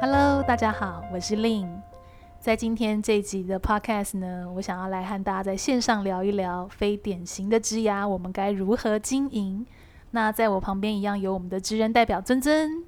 Hello，大家好，我是 Lynn。在今天这一集的 Podcast 呢，我想要来和大家在线上聊一聊非典型的职牙，我们该如何经营？那在我旁边一样有我们的职人代表尊尊。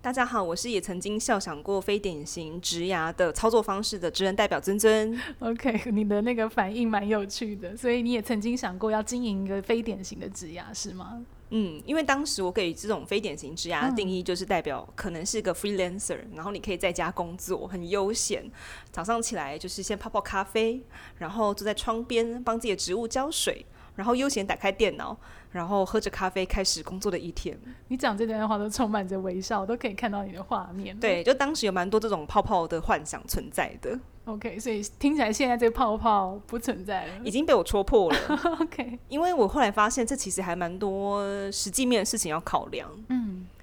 大家好，我是也曾经笑想过非典型植牙的操作方式的职人代表尊尊。OK，你的那个反应蛮有趣的，所以你也曾经想过要经营一个非典型的植牙，是吗？嗯，因为当时我给这种非典型职涯的定义，就是代表可能是个 freelancer，、嗯、然后你可以在家工作，很悠闲，早上起来就是先泡泡咖啡，然后坐在窗边帮自己的植物浇水，然后悠闲打开电脑。然后喝着咖啡开始工作的一天。你讲这段话都充满着微笑，都可以看到你的画面。对，就当时有蛮多这种泡泡的幻想存在的。OK，所以听起来现在这个泡泡不存在了，已经被我戳破了。OK，因为我后来发现这其实还蛮多实际面的事情要考量。嗯。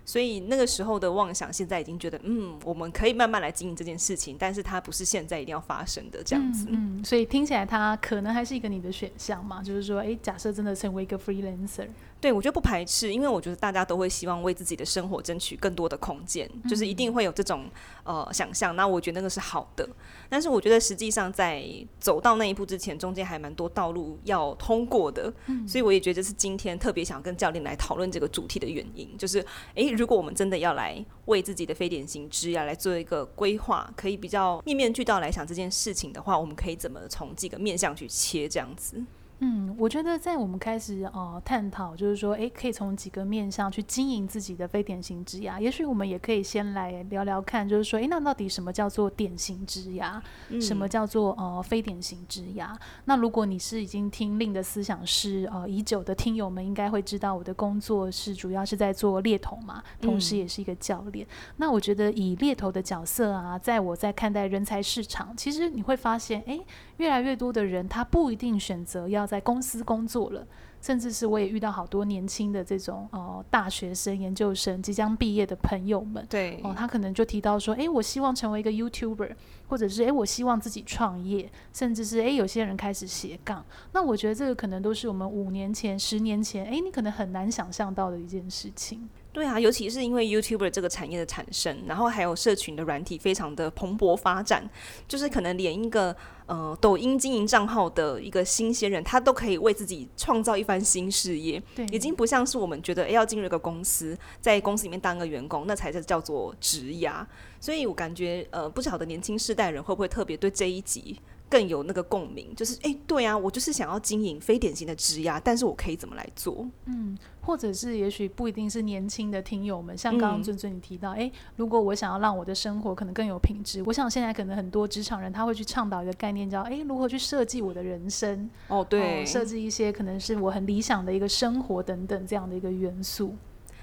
所以那个时候的妄想，现在已经觉得，嗯，我们可以慢慢来经营这件事情，但是它不是现在一定要发生的这样子。嗯，嗯，所以听起来它可能还是一个你的选项嘛，就是说，诶，假设真的成为一个 freelancer。对，我觉得不排斥，因为我觉得大家都会希望为自己的生活争取更多的空间，嗯、就是一定会有这种呃想象。那我觉得那个是好的，但是我觉得实际上在走到那一步之前，中间还蛮多道路要通过的。嗯、所以我也觉得这是今天特别想跟教练来讨论这个主题的原因，就是诶，如果我们真的要来为自己的非典型之牙来做一个规划，可以比较面面俱到来想这件事情的话，我们可以怎么从几个面向去切这样子？嗯，我觉得在我们开始呃探讨，就是说，诶，可以从几个面向去经营自己的非典型职涯。也许我们也可以先来聊聊看，就是说，诶，那到底什么叫做典型职涯？嗯、什么叫做呃非典型职涯？那如果你是已经听 Lynn 的思想是呃已久的听友们，应该会知道我的工作是主要是在做猎头嘛，同时也是一个教练。嗯、那我觉得以猎头的角色啊，在我在看待人才市场，其实你会发现，诶，越来越多的人他不一定选择要。在公司工作了，甚至是我也遇到好多年轻的这种呃大学生、研究生即将毕业的朋友们，对哦，他可能就提到说，诶，我希望成为一个 YouTuber，或者是诶，我希望自己创业，甚至是诶，有些人开始斜杠。那我觉得这个可能都是我们五年前、十年前，诶，你可能很难想象到的一件事情。对啊，尤其是因为 YouTuber 这个产业的产生，然后还有社群的软体非常的蓬勃发展，就是可能连一个呃抖音经营账号的一个新鲜人，他都可以为自己创造一番新事业。对，已经不像是我们觉得诶要进入一个公司，在公司里面当个员工，那才是叫做职涯。所以我感觉呃，不晓得年轻世代人会不会特别对这一集更有那个共鸣，就是诶，对啊，我就是想要经营非典型的职涯，但是我可以怎么来做？嗯，或者是也许不一定是年轻的听友们，像刚刚尊尊你提到，哎、嗯，如果我想要让我的生活可能更有品质，我想现在可能很多职场人他会去倡导一个概念，叫诶，如何去设计我的人生？哦，对，设计一些可能是我很理想的一个生活等等这样的一个元素。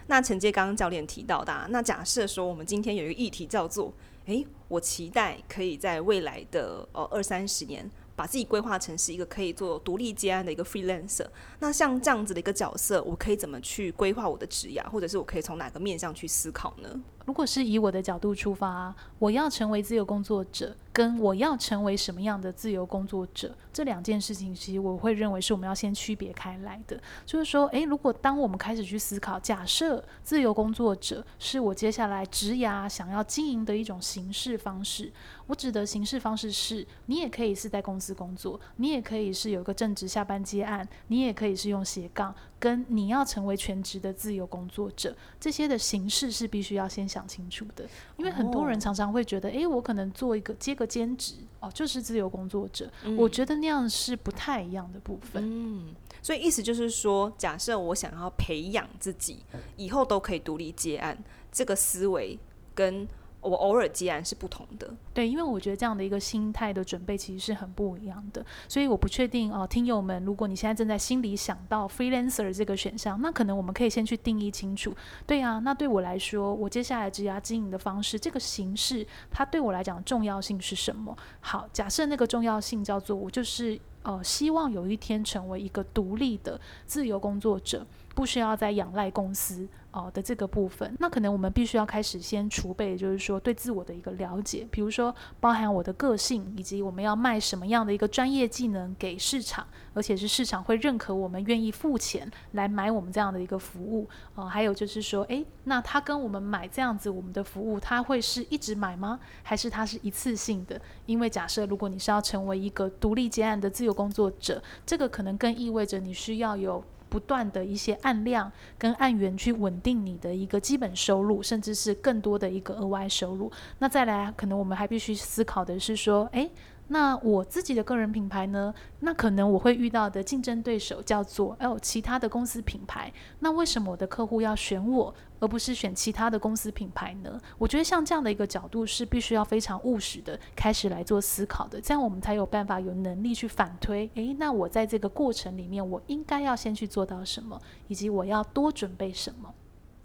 那承接刚刚教练提到的、啊，那假设说我们今天有一个议题叫做。诶，我期待可以在未来的呃二三十年，把自己规划成是一个可以做独立接案的一个 freelancer。那像这样子的一个角色，我可以怎么去规划我的职业，或者是我可以从哪个面向去思考呢？如果是以我的角度出发，我要成为自由工作者，跟我要成为什么样的自由工作者，这两件事情，其实我会认为是我们要先区别开来的。就是说，诶，如果当我们开始去思考，假设自由工作者是我接下来职涯想要经营的一种形式方式，我指的形式方式是，你也可以是在公司工作，你也可以是有个正职下班接案，你也可以是用斜杠。跟你要成为全职的自由工作者，这些的形式是必须要先想清楚的。因为很多人常常会觉得，诶，我可能做一个接个兼职，哦，就是自由工作者。嗯，我觉得那样是不太一样的部分。嗯，所以意思就是说，假设我想要培养自己，以后都可以独立接案，这个思维跟。我偶尔接案是不同的，对，因为我觉得这样的一个心态的准备其实是很不一样的，所以我不确定哦，听友们，如果你现在正在心里想到 freelancer 这个选项，那可能我们可以先去定义清楚。对啊，那对我来说，我接下来职涯经营的方式，这个形式，它对我来讲重要性是什么？好，假设那个重要性叫做我就是呃，希望有一天成为一个独立的自由工作者。不需要再仰赖公司。哦的这个部分，那可能我们必须要开始先储备，就是说对自我的一个了解，比如说包含我的个性，以及我们要卖什么样的一个专业技能给市场，而且是市场会认可我们愿意付钱来买我们这样的一个服务。哦，还有就是说，诶，那他跟我们买这样子我们的服务，他会是一直买吗？还是他是一次性的？因为假设如果你是要成为一个独立接案的自由工作者，这个可能更意味着你需要有。不断的一些按量跟按源去稳定你的一个基本收入，甚至是更多的一个额外收入。那再来，可能我们还必须思考的是说，哎。那我自己的个人品牌呢？那可能我会遇到的竞争对手叫做哦，其他的公司品牌。那为什么我的客户要选我，而不是选其他的公司品牌呢？我觉得像这样的一个角度是必须要非常务实的开始来做思考的，这样我们才有办法有能力去反推。诶，那我在这个过程里面，我应该要先去做到什么，以及我要多准备什么？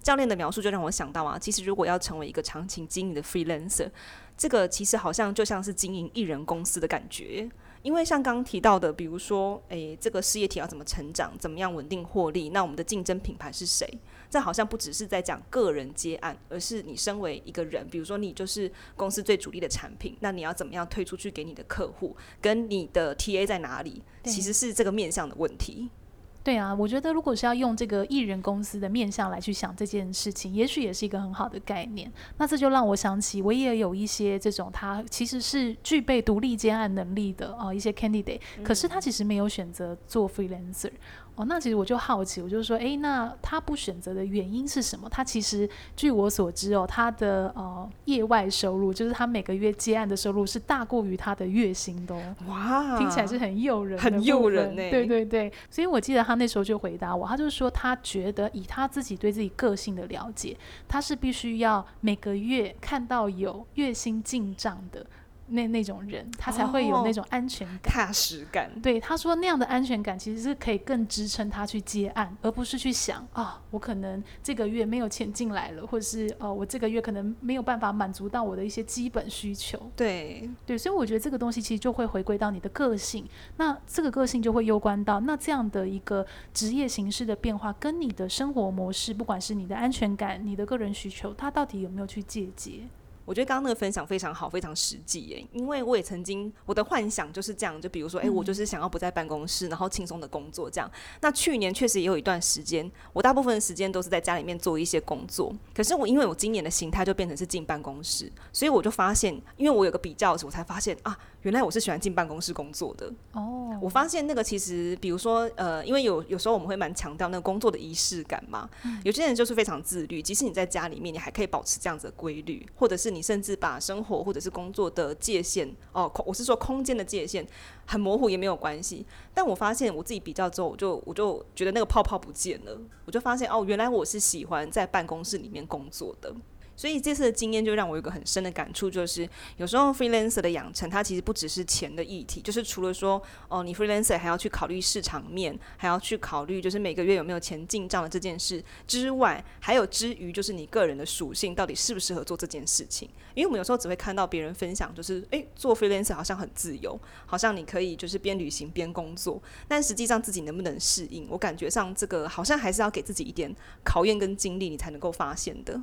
教练的描述就让我想到啊，其实如果要成为一个长期经营的 freelancer。这个其实好像就像是经营艺人公司的感觉，因为像刚刚提到的，比如说，诶，这个事业体要怎么成长，怎么样稳定获利，那我们的竞争品牌是谁？这好像不只是在讲个人接案，而是你身为一个人，比如说你就是公司最主力的产品，那你要怎么样推出去给你的客户，跟你的 TA 在哪里，其实是这个面向的问题。对啊，我觉得如果是要用这个艺人公司的面向来去想这件事情，也许也是一个很好的概念。那这就让我想起，我也有一些这种他其实是具备独立接案能力的哦，一些 candidate，可是他其实没有选择做 freelancer。哦，那其实我就好奇，我就说，诶，那他不选择的原因是什么？他其实据我所知哦，他的呃业外收入，就是他每个月接案的收入是大过于他的月薪的哦。哇，听起来是很诱人，很诱人呢。对对对，所以我记得他那时候就回答我，他就说他觉得以他自己对自己个性的了解，他是必须要每个月看到有月薪进账的。那那种人，他才会有那种安全感、踏实感。对，他说那样的安全感其实是可以更支撑他去接案，而不是去想啊、哦，我可能这个月没有钱进来了，或者是哦，我这个月可能没有办法满足到我的一些基本需求。对对，所以我觉得这个东西其实就会回归到你的个性，那这个个性就会攸关到那这样的一个职业形式的变化，跟你的生活模式，不管是你的安全感、你的个人需求，它到底有没有去借接？我觉得刚刚那个分享非常好，非常实际耶。因为我也曾经我的幻想就是这样，就比如说，诶，我就是想要不在办公室，然后轻松的工作这样。那去年确实也有一段时间，我大部分的时间都是在家里面做一些工作。可是我因为我今年的形态就变成是进办公室，所以我就发现，因为我有个比较，我才发现啊，原来我是喜欢进办公室工作的。哦，我发现那个其实，比如说，呃，因为有有时候我们会蛮强调那个工作的仪式感嘛。有些人就是非常自律，即使你在家里面，你还可以保持这样子的规律，或者是你。你甚至把生活或者是工作的界限哦，我是说空间的界限很模糊也没有关系。但我发现我自己比较之后，我就我就觉得那个泡泡不见了，我就发现哦，原来我是喜欢在办公室里面工作的。所以这次的经验就让我有个很深的感触，就是有时候 freelancer 的养成，它其实不只是钱的议题，就是除了说哦，你 freelancer 还要去考虑市场面，还要去考虑就是每个月有没有钱进账的这件事之外，还有之余就是你个人的属性到底适不适合做这件事情。因为我们有时候只会看到别人分享，就是诶，做 freelancer 好像很自由，好像你可以就是边旅行边工作，但实际上自己能不能适应，我感觉上这个好像还是要给自己一点考验跟经历，你才能够发现的。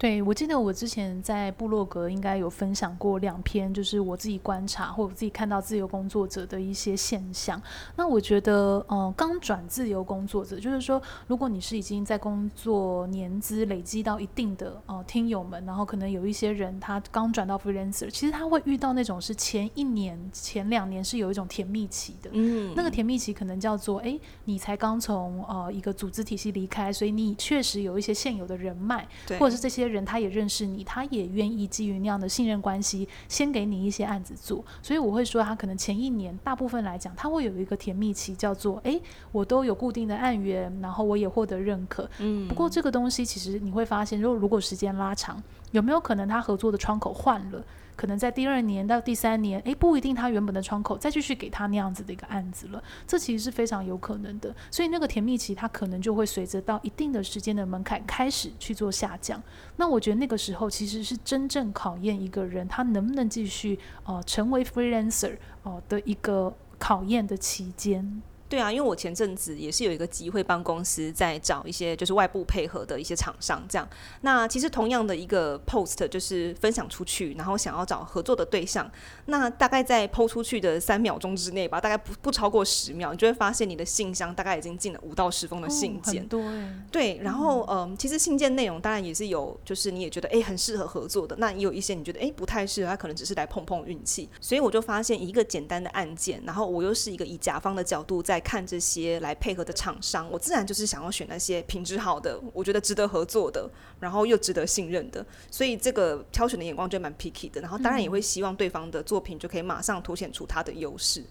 对，我记得我之前在部落格应该有分享过两篇，就是我自己观察或我自己看到自由工作者的一些现象。那我觉得，呃，刚转自由工作者，就是说，如果你是已经在工作年资累积到一定的呃听友们，然后可能有一些人他刚转到 freelancer，其实他会遇到那种是前一年、前两年是有一种甜蜜期的。嗯，那个甜蜜期可能叫做，哎，你才刚从呃一个组织体系离开，所以你确实有一些现有的人脉，或者是这些。人他也认识你，他也愿意基于那样的信任关系，先给你一些案子做。所以我会说，他可能前一年大部分来讲，他会有一个甜蜜期，叫做诶，我都有固定的案源，然后我也获得认可。嗯，不过这个东西其实你会发现，如果如果时间拉长，有没有可能他合作的窗口换了？可能在第二年到第三年，诶，不一定他原本的窗口再继续给他那样子的一个案子了，这其实是非常有可能的。所以那个甜蜜期，它可能就会随着到一定的时间的门槛开始去做下降。那我觉得那个时候其实是真正考验一个人他能不能继续呃成为 freelancer 哦、的一个考验的期间。对啊，因为我前阵子也是有一个机会帮公司在找一些就是外部配合的一些厂商，这样。那其实同样的一个 post 就是分享出去，然后想要找合作的对象，那大概在 po 出去的三秒钟之内吧，大概不不超过十秒，你就会发现你的信箱大概已经进了五到十封的信件。哦、对，然后嗯、呃，其实信件内容当然也是有，就是你也觉得诶很适合合作的，那也有一些你觉得诶不太适合，他可能只是来碰碰运气。所以我就发现一个简单的案件，然后我又是一个以甲方的角度在。看这些来配合的厂商，我自然就是想要选那些品质好的，我觉得值得合作的，然后又值得信任的，所以这个挑选的眼光就蛮 picky 的。然后当然也会希望对方的作品就可以马上凸显出他的优势。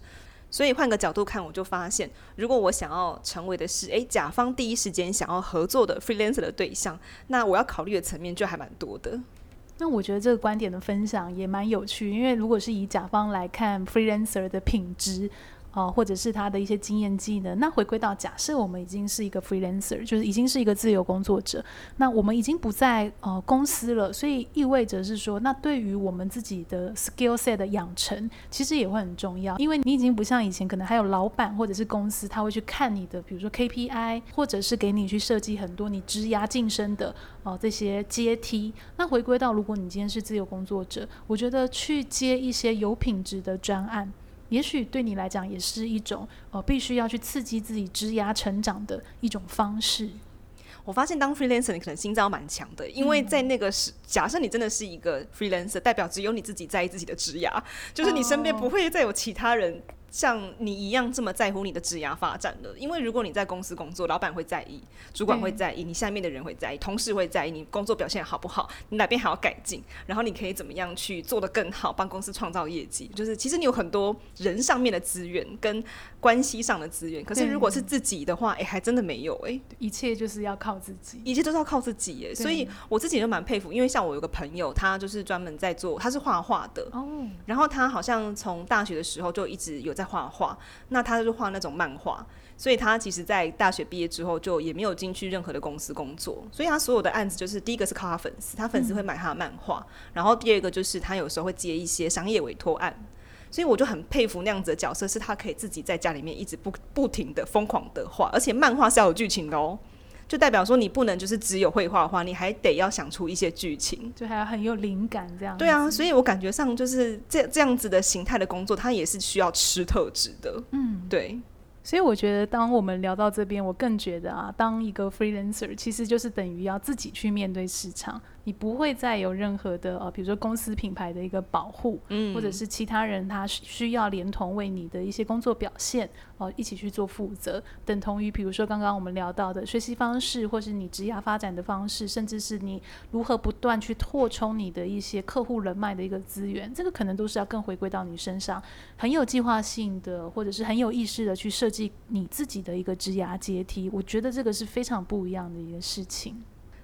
所以换个角度看，我就发现，如果我想要成为的是诶甲方第一时间想要合作的 freelancer 的对象，那我要考虑的层面就还蛮多的。那我觉得这个观点的分享也蛮有趣，因为如果是以甲方来看 freelancer 的品质。哦、或者是他的一些经验技能。那回归到假设我们已经是一个 freelancer，就是已经是一个自由工作者，那我们已经不在呃公司了，所以意味着是说，那对于我们自己的 skill set 的养成，其实也会很重要，因为你已经不像以前，可能还有老板或者是公司，他会去看你的，比如说 KPI，或者是给你去设计很多你职涯晋升的哦、呃、这些阶梯。那回归到，如果你今天是自由工作者，我觉得去接一些有品质的专案。也许对你来讲也是一种呃，必须要去刺激自己枝芽成长的一种方式。我发现当 freelancer 你可能心脏蛮强的，因为在那个时，假设你真的是一个 freelancer，代表只有你自己在意自己的职涯，就是你身边不会再有其他人。像你一样这么在乎你的职涯发展的，因为如果你在公司工作，老板会在意，主管会在意，你下面的人会在意，同事会在意你工作表现好不好，你哪边还要改进，然后你可以怎么样去做得更好，帮公司创造业绩。就是其实你有很多人上面的资源跟关系上的资源，可是如果是自己的话，哎、欸，还真的没有哎、欸，一切就是要靠自己，一切都是要靠自己哎、欸，所以我自己就蛮佩服，因为像我有个朋友，他就是专门在做，他是画画的哦，然后他好像从大学的时候就一直有在画画。那他就画那种漫画，所以他其实，在大学毕业之后，就也没有进去任何的公司工作。所以他所有的案子，就是第一个是靠他粉丝，他粉丝会买他的漫画，嗯，然后第二个就是他有时候会接一些商业委托案。所以我就很佩服那样子的角色，是他可以自己在家里面一直不不停的疯狂的画，而且漫画是要有剧情的哦。就代表说，你不能就是只有绘画的话，你还得要想出一些剧情，就还要很有灵感这样。对啊，所以我感觉上就是这这样子的形态的工作，它也是需要吃特质的。嗯，对。所以我觉得，当我们聊到这边，我更觉得啊，当一个 freelancer，其实就是等于要自己去面对市场。你不会再有任何的呃，比如说公司品牌的一个保护，嗯，或者是其他人他需要连同为你的一些工作表现哦、呃、一起去做负责，等同于比如说刚刚我们聊到的学习方式，或是你职业发展的方式，甚至是你如何不断去扩充你的一些客户人脉的一个资源，这个可能都是要更回归到你身上，很有计划性的，或者是很有意识的去设计你自己的一个职涯阶梯。我觉得这个是非常不一样的一个事情。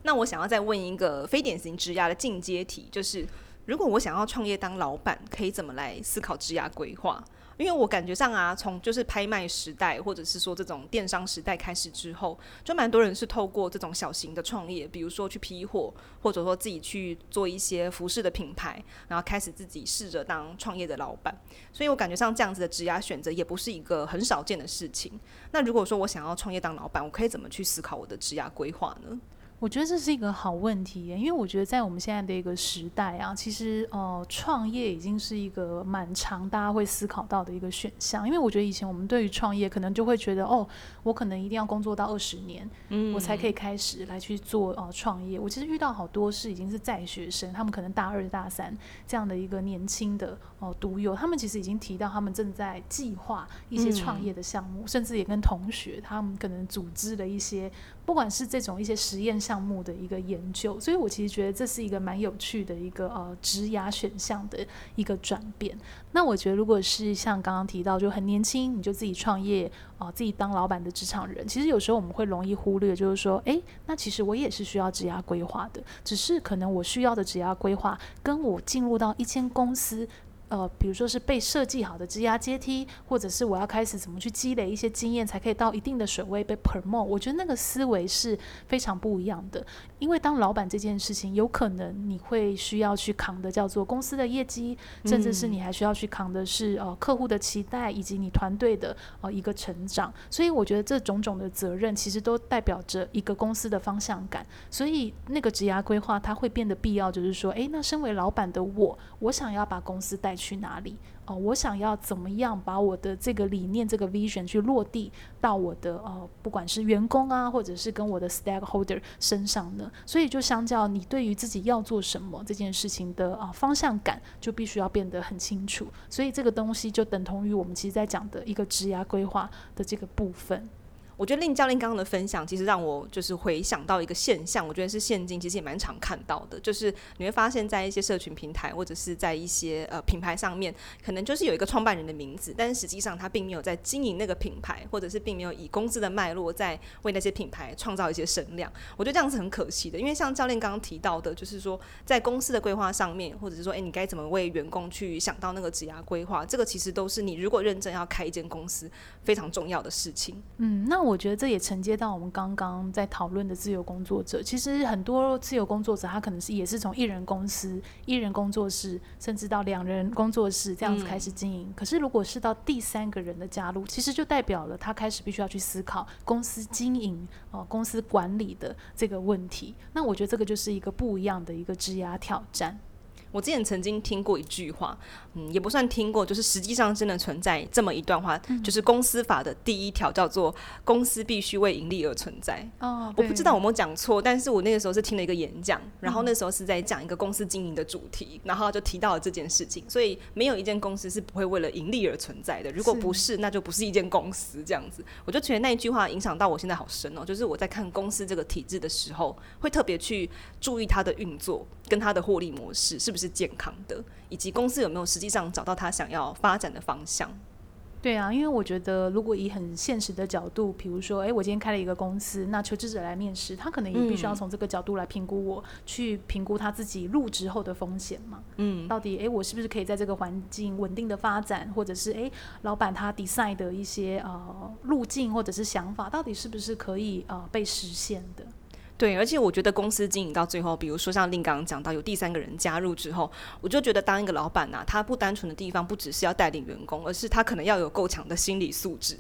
那我想要再问一个非典型职涯的进阶题，就是如果我想要创业当老板，可以怎么来思考职涯规划？因为我感觉上啊，从就是拍卖时代，或者是说这种电商时代开始之后，就蛮多人是透过这种小型的创业，比如说去批货，或者说自己去做一些服饰的品牌，然后开始自己试着当创业的老板。所以我感觉上这样子的职涯选择也不是一个很少见的事情。那如果说我想要创业当老板，我可以怎么去思考我的职涯规划呢？我觉得这是一个好问题耶，因为我觉得在我们现在的一个时代啊，其实呃，创业已经是一个蛮常大家会思考到的一个选项。因为我觉得以前我们对于创业可能就会觉得，哦，我可能一定要工作到二十年，嗯，我才可以开始来去做呃创业。我其实遇到好多是已经是在学生，他们可能大二大三这样的一个年轻的哦、呃、读友，他们其实已经提到他们正在计划一些创业的项目，嗯，甚至也跟同学他们可能组织了一些。不管是这种一些实验项目的一个研究，所以我其实觉得这是一个蛮有趣的一个呃职涯选项的一个转变。那我觉得如果是像刚刚提到就很年轻你就自己创业啊、自己当老板的职场人，其实有时候我们会容易忽略，就是说，诶，那其实我也是需要职涯规划的，只是可能我需要的职涯规划跟我进入到一间公司。呃，比如说是被设计好的职涯阶梯，或者是我要开始怎么去积累一些经验，才可以到一定的水位被 promote。我觉得那个思维是非常不一样的。因为当老板这件事情，有可能你会需要去扛的叫做公司的业绩，甚至是你还需要去扛的是呃客户的期待，以及你团队的呃一个成长。所以我觉得这种种的责任，其实都代表着一个公司的方向感。所以那个职涯规划，它会变得必要，就是说，诶，那身为老板的我，我想要把公司带去哪里？哦、我想要怎么样把我的这个理念、这个 vision 去落地到我的呃，不管是员工啊，或者是跟我的 stakeholder 身上呢？所以就相较你对于自己要做什么这件事情的啊、方向感，就必须要变得很清楚。所以这个东西就等同于我们其实在讲的一个职涯规划的这个部分。我觉得令教练刚刚的分享，其实让我就是回想到一个现象，我觉得是现今其实也蛮常看到的，就是你会发现在一些社群平台或者是在一些呃品牌上面，可能就是有一个创办人的名字，但是实际上他并没有在经营那个品牌，或者是并没有以公司的脉络在为那些品牌创造一些声量。我觉得这样是很可惜的，因为像教练刚刚提到的，就是说在公司的规划上面，或者是说，诶，你该怎么为员工去想到那个职涯规划，这个其实都是你如果认真要开一间公司非常重要的事情。嗯，那。我觉得这也承接到我们刚刚在讨论的自由工作者。其实很多自由工作者，他可能是也是从一人公司、一人工作室，甚至到两人工作室这样子开始经营。嗯。可是如果是到第三个人的加入，其实就代表了他开始必须要去思考公司经营、呃公司管理的这个问题。那我觉得这个就是一个不一样的一个质押挑战。我之前曾经听过一句话，嗯，也不算听过，就是实际上真的存在这么一段话，嗯、就是公司法的第一条叫做“公司必须为盈利而存在”。哦，我不知道我有没有讲错，但是我那个时候是听了一个演讲，然后那时候是在讲一个公司经营的主题，然后就提到了这件事情。所以没有一间公司是不会为了盈利而存在的，如果不是，那就不是一间公司这样子。我就觉得那一句话影响到我现在好深哦，就是我在看公司这个体制的时候，会特别去注意它的运作跟它的获利模式是不。是健康的，以及公司有没有实际上找到他想要发展的方向？对啊，因为我觉得，如果以很现实的角度，比如说，哎，我今天开了一个公司，那求职者来面试，他可能也必须要从这个角度来评估我，嗯、去评估他自己入职后的风险嘛。嗯，到底，哎，我是不是可以在这个环境稳定的发展，或者是，哎，老板他 decide 的一些呃路径或者是想法，到底是不是可以呃被实现的？对，而且我觉得公司经营到最后，比如说像令刚刚讲到有第三个人加入之后，我就觉得当一个老板呐、啊，他不单纯的地方不只是要带领员工，而是他可能要有够强的心理素质。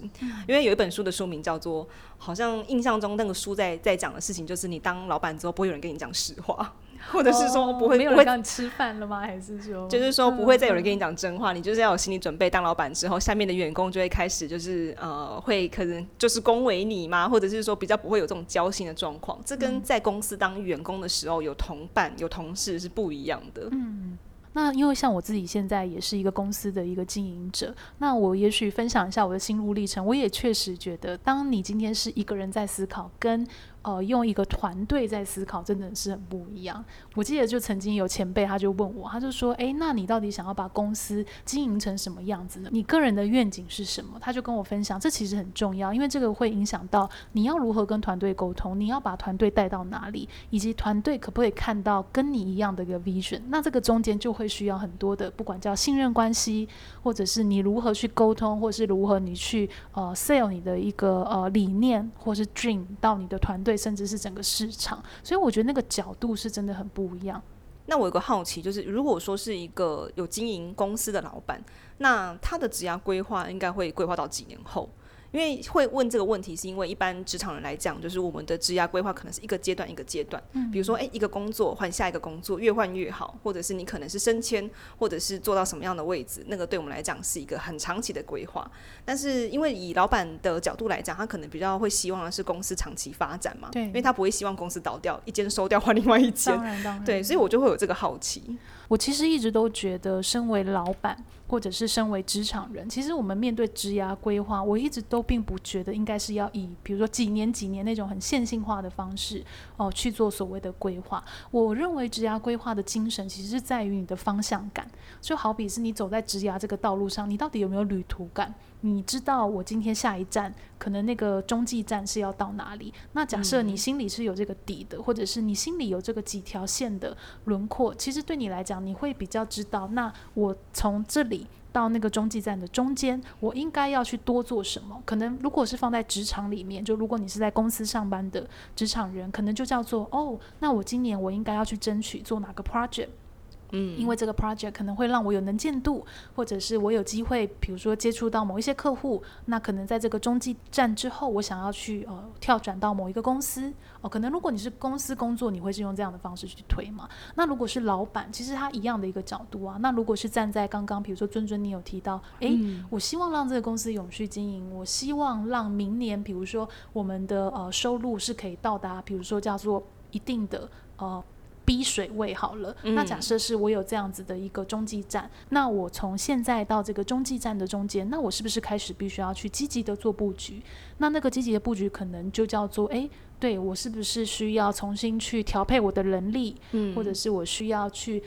因为有一本书的书名叫做，好像印象中那个书在在讲的事情，就是你当老板之后，不会有人跟你讲实话。或者是说不会，哦、没有人让你吃饭了吗？还是说，就是说不会再有人跟你讲真话？嗯、你就是要有心理准备，当老板之后，下面的员工就会开始就是呃，会可能就是恭维你吗？或者是说比较不会有这种交心的状况？这跟在公司当员工的时候有同伴、有同事是不一样的。嗯，那因为像我自己现在也是一个公司的一个经营者，那我也许分享一下我的心路历程。我也确实觉得，当你今天是一个人在思考，跟呃，用一个团队在思考，真的是很不一样。我记得就曾经有前辈，他就问我，他就说：“诶，那你到底想要把公司经营成什么样子呢？你个人的愿景是什么？”他就跟我分享，这其实很重要，因为这个会影响到你要如何跟团队沟通，你要把团队带到哪里，以及团队可不可以看到跟你一样的一个 vision。那这个中间就会需要很多的，不管叫信任关系，或者是你如何去沟通，或是如何你去呃 sell 你的一个呃理念，或是 dream 到你的团队。甚至是整个市场，所以我觉得那个角度是真的很不一样。那我有个好奇，就是如果说是一个有经营公司的老板，那他的职涯规划应该会规划到几年后？因为会问这个问题，是因为一般职场人来讲，就是我们的职涯规划可能是一个阶段一个阶段，嗯，比如说，诶，一个工作换下一个工作，越换越好，或者是你可能是升迁，或者是做到什么样的位置，那个对我们来讲是一个很长期的规划。但是因为以老板的角度来讲，他可能比较会希望的是公司长期发展嘛，对，因为他不会希望公司倒掉，一间收掉换另外一间，对，所以我就会有这个好奇。我其实一直都觉得，身为老板或者是身为职场人，其实我们面对职涯规划，我一直都并不觉得应该是要以比如说几年几年那种很线性化的方式哦、去做所谓的规划。我认为职涯规划的精神其实是在于你的方向感，就好比是你走在职涯这个道路上，你到底有没有旅途感？你知道我今天下一站可能那个中继站是要到哪里？那假设你心里是有这个底的，或者是你心里有这个几条线的轮廓，其实对你来讲，你会比较知道，那我从这里到那个中继站的中间，我应该要去多做什么？可能如果是放在职场里面，就如果你是在公司上班的职场人，可能就叫做哦，那我今年我应该要去争取做哪个 project。嗯，因为这个 project 可能会让我有能见度，或者是我有机会，比如说接触到某一些客户，那可能在这个中继站之后，我想要去呃跳转到某一个公司哦，可能如果你是公司工作，你会是用这样的方式去推嘛？那如果是老板，其实他一样的一个角度啊。那如果是站在刚刚，比如说尊尊你有提到，诶，嗯、我希望让这个公司永续经营，我希望让明年，比如说我们的呃收入是可以到达，比如说叫做一定的呃。B 水位好了，那假设是我有这样子的一个中继站，嗯、那我从现在到这个中继站的中间，那我是不是开始必须要去积极的做布局？那那个积极的布局可能就叫做，诶，对我是不是需要重新去调配我的人力，嗯、或者是我需要去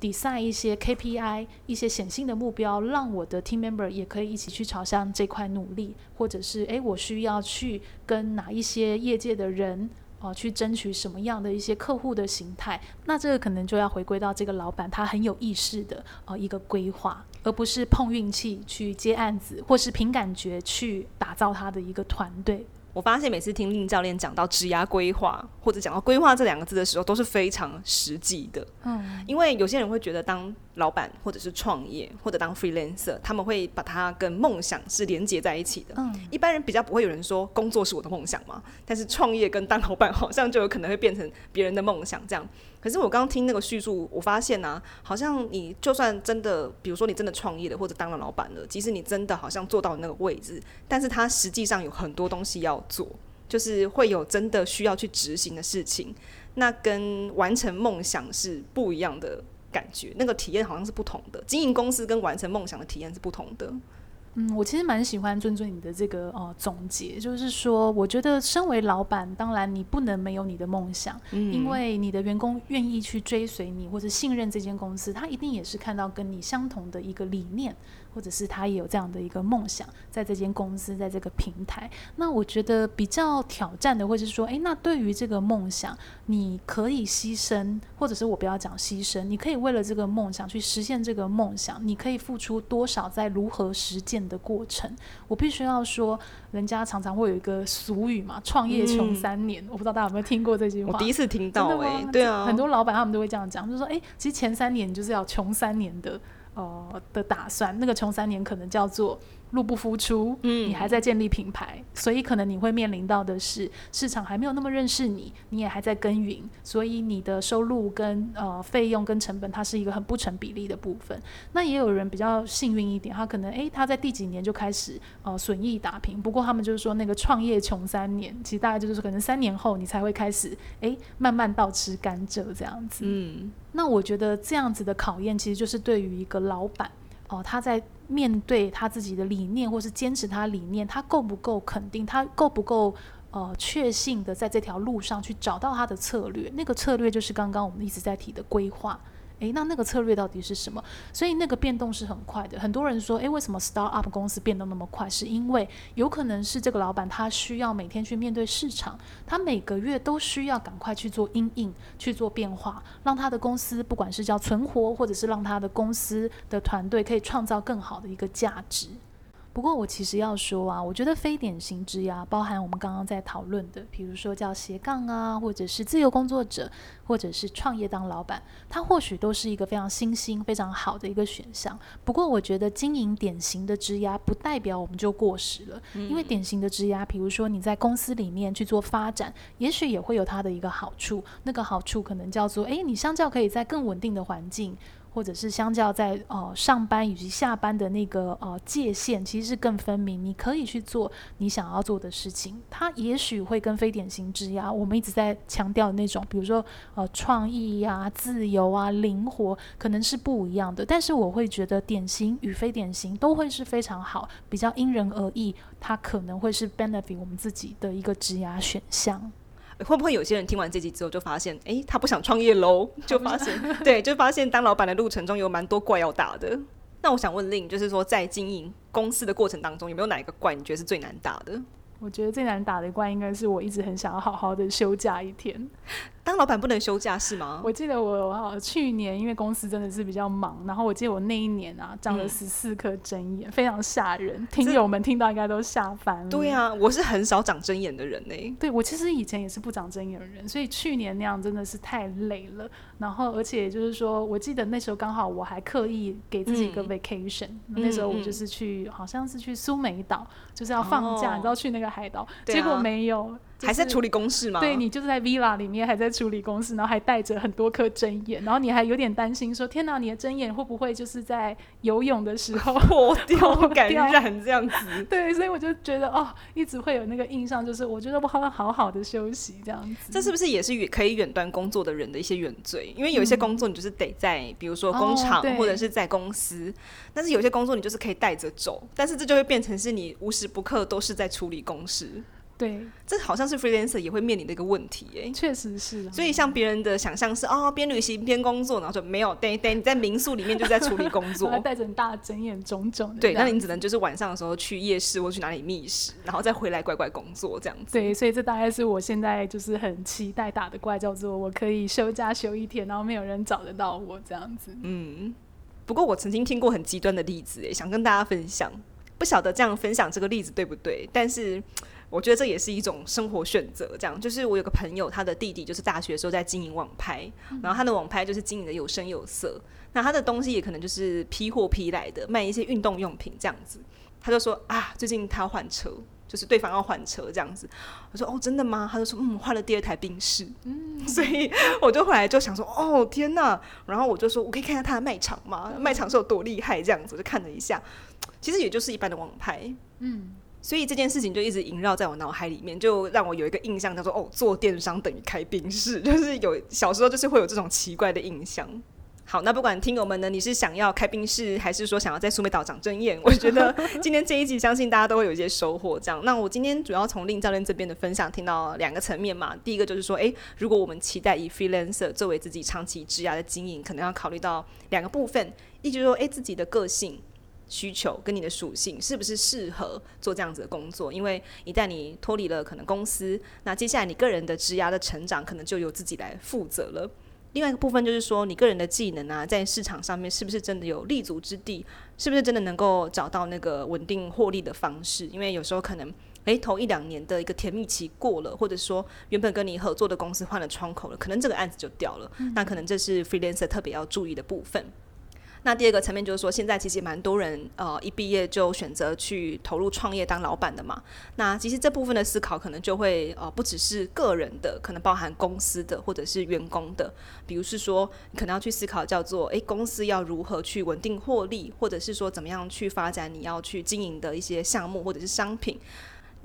design 一些 KPI，一些显性的目标，让我的 team member 也可以一起去朝向这块努力，或者是诶，我需要去跟哪一些业界的人。哦，去争取什么样的一些客户的形态？那这个可能就要回归到这个老板他很有意识的啊一个规划，而不是碰运气去接案子，或是凭感觉去打造他的一个团队。我发现每次听令教练讲到职涯规划，或者讲到规划这两个字的时候，都是非常实际的。嗯，因为有些人会觉得当老板或者是创业或者当 freelancer，他们会把它跟梦想是连接在一起的。嗯，一般人比较不会有人说工作是我的梦想嘛，但是创业跟当老板好像就有可能会变成别人的梦想这样。可是我刚刚听那个叙述，我发现啊，好像你就算真的，比如说你真的创业了或者当了老板了，即使你真的好像做到那个位置，但是它实际上有很多东西要做，就是会有真的需要去执行的事情，那跟完成梦想是不一样的感觉，那个体验好像是不同的。经营公司跟完成梦想的体验是不同的。嗯，我其实蛮喜欢尊尊你的这个呃总结，就是说，我觉得身为老板，当然你不能没有你的梦想，嗯，因为你的员工愿意去追随你或者信任这间公司，他一定也是看到跟你相同的一个理念。或者是他也有这样的一个梦想，在这间公司，在这个平台。那我觉得比较挑战的，或者是说，诶，那对于这个梦想，你可以牺牲，或者是我不要讲牺牲，你可以为了这个梦想去实现这个梦想，你可以付出多少在如何实践的过程？我必须要说，人家常常会有一个俗语嘛，“创业穷三年”，嗯，我不知道大家有没有听过这句话？我第一次听到，哎，对啊，很多老板他们都会这样讲，就是说，诶，其实前三年就是要穷三年的。呃的打算，那个穷三年可能叫做入不敷出，嗯，你还在建立品牌，所以可能你会面临到的是市场还没有那么认识你，你也还在耕耘，所以你的收入跟呃费用跟成本，它是一个很不成比例的部分。那也有人比较幸运一点，他可能诶，他在第几年就开始呃损益打平，不过他们就是说那个创业穷三年，其实大概就是可能三年后你才会开始诶，慢慢倒吃甘蔗这样子，嗯。那我觉得这样子的考验，其实就是对于一个老板哦，他在面对他自己的理念，或是坚持他理念，他够不够肯定，他够不够呃确信的在这条路上去找到他的策略？那个策略就是刚刚我们一直在提的规划。诶，那那个策略到底是什么？所以那个变动是很快的。很多人说，诶，为什么 start up 公司变动那么快？是因为有可能是这个老板他需要每天去面对市场，他每个月都需要赶快去做因应，去做变化，让他的公司不管是叫存活，或者是让他的公司的团队可以创造更好的一个价值。不过我其实要说啊，我觉得非典型职涯包含我们刚刚在讨论的，比如说叫斜杠啊，或者是自由工作者，或者是创业当老板，它或许都是一个非常新兴、非常好的一个选项。不过我觉得经营典型的职涯，不代表我们就过时了，因为典型的职涯，比如说你在公司里面去做发展，也许也会有它的一个好处。那个好处可能叫做，诶，你相较可以在更稳定的环境。或者是相较在呃上班以及下班的那个呃界限，其实是更分明。你可以去做你想要做的事情，它也许会跟非典型职涯，我们一直在强调的那种，比如说呃创意呀、自由啊、灵活，可能是不一样的。但是我会觉得典型与非典型都会是非常好，比较因人而异，它可能会是 benefit 我们自己的一个职涯选项。会不会有些人听完这集之后就发现，哎，他不想创业喽？就发现，对，就发现当老板的路程中有蛮多怪要打的。那我想问 Lin，就是说在经营公司的过程当中，有没有哪一个怪你觉得是最难打的？我觉得最难打的怪应该是我一直很想要好好的休假一天。当老板不能休假是吗？我记得我好去年因为公司真的是比较忙，然后我记得我那一年啊长了十四颗针眼，嗯、非常吓人。听友们听到应该都吓翻了。对啊，我是很少长针眼的人呢、欸。对，我其实以前也是不长针眼的人，所以去年那样真的是太累了。然后而且就是说，我记得那时候刚好我还刻意给自己一个 vacation，、嗯、那时候我就是去、嗯、好像是去苏梅岛，就是要放假，哦、你知道去那个海岛，啊、结果没有。就是、还在处理公事吗？对，你就是在 villa 里面还在处理公事，然后还带着很多颗针眼，然后你还有点担心说：天哪，你的针眼会不会就是在游泳的时候 破掉、感染这样子？对，所以我就觉得哦，一直会有那个印象，就是我觉得我好好好的休息这样子。这是不是也是远可以远端工作的人的一些原罪？因为有一些工作你就是得在，比如说工厂、哦、或者是在公司，但是有些工作你就是可以带着走，但是这就会变成是你无时不刻都是在处理公事。对，这好像是 freelancer 也会面临的一个问题哎，确实是。所以像别人的想象是哦，边旅行边工作，然后就没有，对对，你在民宿里面就在处理工作，带着大睁眼种种。对，那你只能就是晚上的时候去夜市或去哪里觅食，然后再回来乖乖工作这样子。对，所以这大概是我现在就是很期待打的怪，叫做我可以休假休一天，然后没有人找得到我这样子。嗯，不过我曾经听过很极端的例子，哎，想跟大家分享，不晓得这样分享这个例子对不对，但是。我觉得这也是一种生活选择，这样就是我有个朋友，他的弟弟就是大学的时候在经营网拍，然后他的网拍就是经营的有声有色，那他的东西也可能就是批货批来的，卖一些运动用品这样子。他就说啊，最近他要换车，就是对方要换车这样子。我说哦，真的吗？他就说嗯，换了第二台宾士。嗯，所以我就后来就想说哦，天哪！然后我就说我可以看一下他的卖场吗？卖场是有多厉害？这样子我就看了一下，其实也就是一般的网拍。嗯。所以这件事情就一直萦绕在我脑海里面，就让我有一个印象，叫做“哦，做电商等于开冰室”，就是有小时候就是会有这种奇怪的印象。好，那不管听友们呢，你是想要开冰室，还是说想要在苏梅岛长针眼，我觉得今天这一集相信大家都会有一些收获。这样，那我今天主要从 Lin 教练这边的分享听到两个层面嘛，第一个就是说，诶，如果我们期待以 freelancer 作为自己长期职涯的经营，可能要考虑到两个部分，一就是说，诶，自己的个性。需求跟你的属性是不是适合做这样子的工作？因为一旦你脱离了可能公司，那接下来你个人的职涯的成长可能就由自己来负责了。另外一个部分就是说，你个人的技能啊，在市场上面是不是真的有立足之地？是不是真的能够找到那个稳定获利的方式？因为有时候可能，诶，头一两年的一个甜蜜期过了，或者说原本跟你合作的公司换了窗口了，可能这个案子就掉了。那可能这是 freelancer 特别要注意的部分。那第二个层面就是说，现在其实蛮多人呃一毕业就选择去投入创业当老板的嘛。那其实这部分的思考可能就会呃不只是个人的，可能包含公司的或者是员工的。比如是说，你可能要去思考叫做，诶，公司要如何去稳定获利，或者是说怎么样去发展你要去经营的一些项目或者是商品。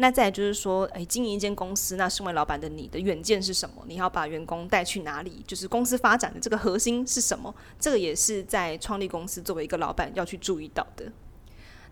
那再就是说，诶，经营一间公司，那身为老板的你的远见是什么？你要把员工带去哪里？就是公司发展的这个核心是什么？这个也是在创立公司作为一个老板要去注意到的。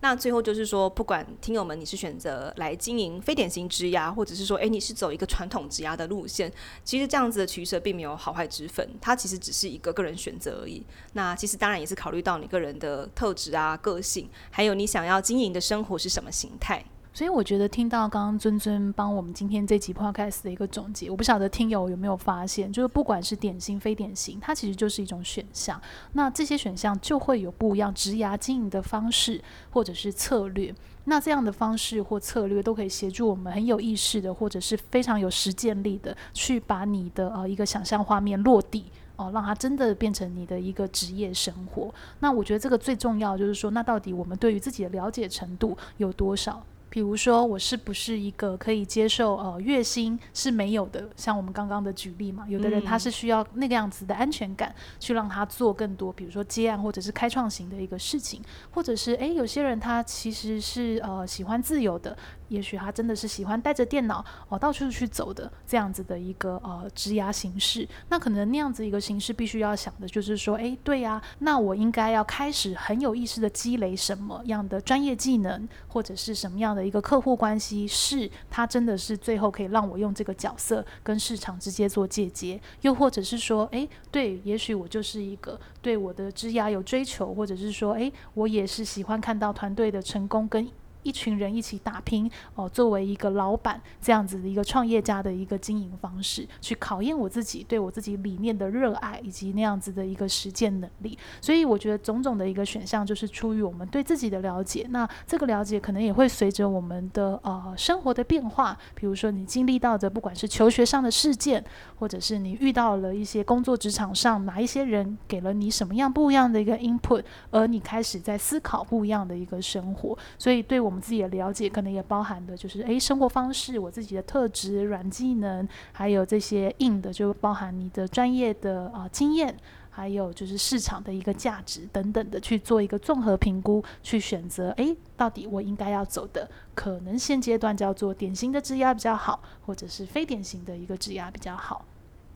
那最后就是说，不管听友们你是选择来经营非典型职涯，或者是说，诶，你是走一个传统职涯的路线，其实这样子的取舍并没有好坏之分，它其实只是一个个人选择而已。那其实当然也是考虑到你个人的特质啊、个性，还有你想要经营的生活是什么形态。所以我觉得听到刚刚尊尊帮我们今天这集 podcast 的一个总结，我不晓得听友有没有发现，就是不管是典型非典型，它其实就是一种选项。那这些选项就会有不一样职涯经营的方式或者是策略。那这样的方式或策略都可以协助我们很有意识的，或者是非常有实践力的，去把你的呃一个想象画面落地哦，让它真的变成你的一个职业生活。那我觉得这个最重要就是说，那到底我们对于自己的了解程度有多少？比如说，我是不是一个可以接受呃月薪是没有的？像我们刚刚的举例嘛，有的人他是需要那个样子的安全感，去让他做更多，比如说接案或者是开创型的一个事情，或者是诶，有些人他其实是呃喜欢自由的。也许他真的是喜欢带着电脑哦到处去走的这样子的一个呃职涯形式。那可能那样子一个形式必须要想的就是说，哎，对呀，那我应该要开始很有意识的积累什么样的专业技能，或者是什么样的一个客户关系，是他真的是最后可以让我用这个角色跟市场直接做借接，又或者是说，哎，对，也许我就是一个对我的职涯有追求，或者是说，哎，我也是喜欢看到团队的成功跟。一群人一起打拼哦，作为一个老板这样子的一个创业家的一个经营方式，去考验我自己对我自己理念的热爱以及那样子的一个实践能力。所以我觉得种种的一个选项就是出于我们对自己的了解。那这个了解可能也会随着我们的呃生活的变化，比如说你经历到的不管是求学上的事件，或者是你遇到了一些工作职场上哪一些人给了你什么样不一样的一个 input，而你开始在思考不一样的一个生活。所以对我。我们自己的了解，可能也包含的就是，诶，生活方式，我自己的特质、软技能，还有这些硬的，就包含你的专业的啊、经验，还有就是市场的一个价值等等的，去做一个综合评估，去选择，诶，到底我应该要走的，可能现阶段叫做典型的质押比较好，或者是非典型的一个质押比较好。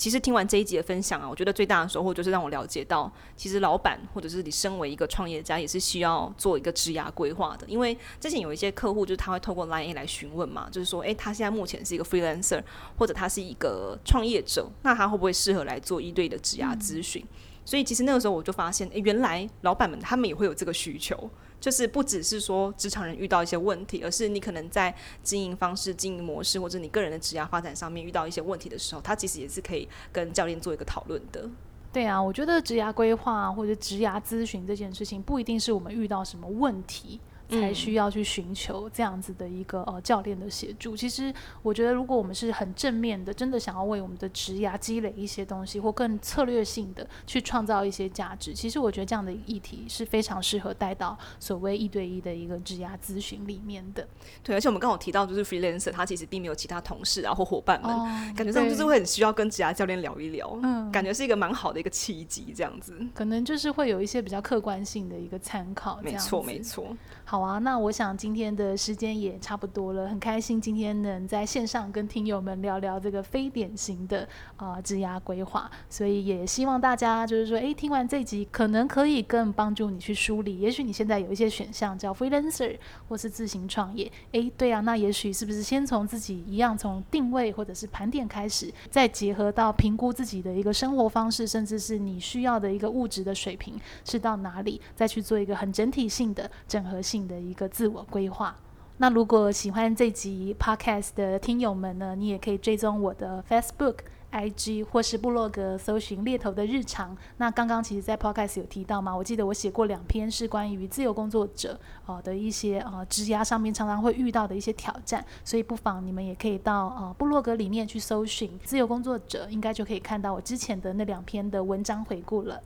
其实听完这一集的分享啊，我觉得最大的收获就是让我了解到，其实老板或者是你身为一个创业家，也是需要做一个职涯规划的。因为之前有一些客户，就是他会透过 Line 来询问嘛，就是说，诶，他现在目前是一个 freelancer，或者他是一个创业者，那他会不会适合来做一对的职涯咨询？所以其实那个时候我就发现，诶，原来老板们他们也会有这个需求。就是不只是说职场人遇到一些问题，而是你可能在经营方式、经营模式，或者你个人的职业发展上面遇到一些问题的时候，他其实也是可以跟教练做一个讨论的。对啊，我觉得职涯规划或者职涯咨询这件事情，不一定是我们遇到什么问题。才需要去寻求这样子的一个呃教练的协助。其实我觉得，如果我们是很正面的，真的想要为我们的职涯积累一些东西，或更策略性的去创造一些价值，其实我觉得这样的议题是非常适合带到所谓一对一的一个职涯咨询里面的。对，而且我们刚好提到，就是 freelancer 他其实并没有其他同事啊或伙伴们，哦、感觉上就是会很需要跟职涯教练聊一聊，嗯，感觉是一个蛮好的一个契机，这样子。可能就是会有一些比较客观性的一个参考。没错，没错。好啊，那我想今天的时间也差不多了，很开心今天能在线上跟听友们聊聊这个非典型的啊职涯规划，所以也希望大家就是说，诶，听完这集可能可以更帮助你去梳理，也许你现在有一些选项叫 freelancer 或是自行创业，诶，对啊，那也许是不是先从自己一样从定位或者是盘点开始，再结合到评估自己的一个生活方式，甚至是你需要的一个物质的水平是到哪里，再去做一个很整体性的整合性的一个自我规划。那如果喜欢这集 Podcast 的听友们呢，你也可以追踪我的 Facebook、IG 或是部落格，搜寻猎头的日常。那刚刚其实，在 Podcast 有提到嘛，我记得我写过两篇是关于自由工作者啊的一些啊职涯上面常常会遇到的一些挑战，所以不妨你们也可以到啊部落格里面去搜寻自由工作者，应该就可以看到我之前的那两篇的文章回顾了。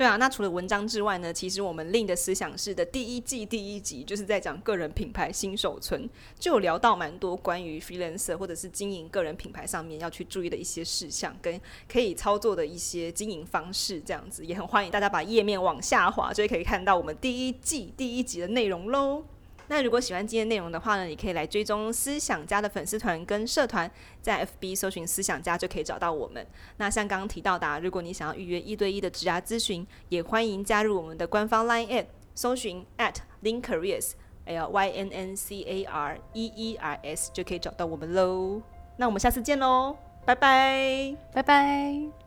对啊，那除了文章之外呢，其实我们另的思想室的第一季第一集就是在讲个人品牌新手村，就有聊到蛮多关于 freelancer 或者是经营个人品牌上面要去注意的一些事项，跟可以操作的一些经营方式，这样子也很欢迎大家把页面往下滑，就可以看到我们第一季第一集的内容喽。那如果喜欢今天内容的话呢，你可以来追踪思想家的粉丝团跟社团，在 FB 搜寻思想家就可以找到我们。那像刚刚提到的，啊如果你想要预约一对一的职涯咨询，也欢迎加入我们的官方 Line，搜寻 at lyncareers，L Y N N C A R E E R S 就可以找到我们喽。那我们下次见喽，拜拜，拜拜。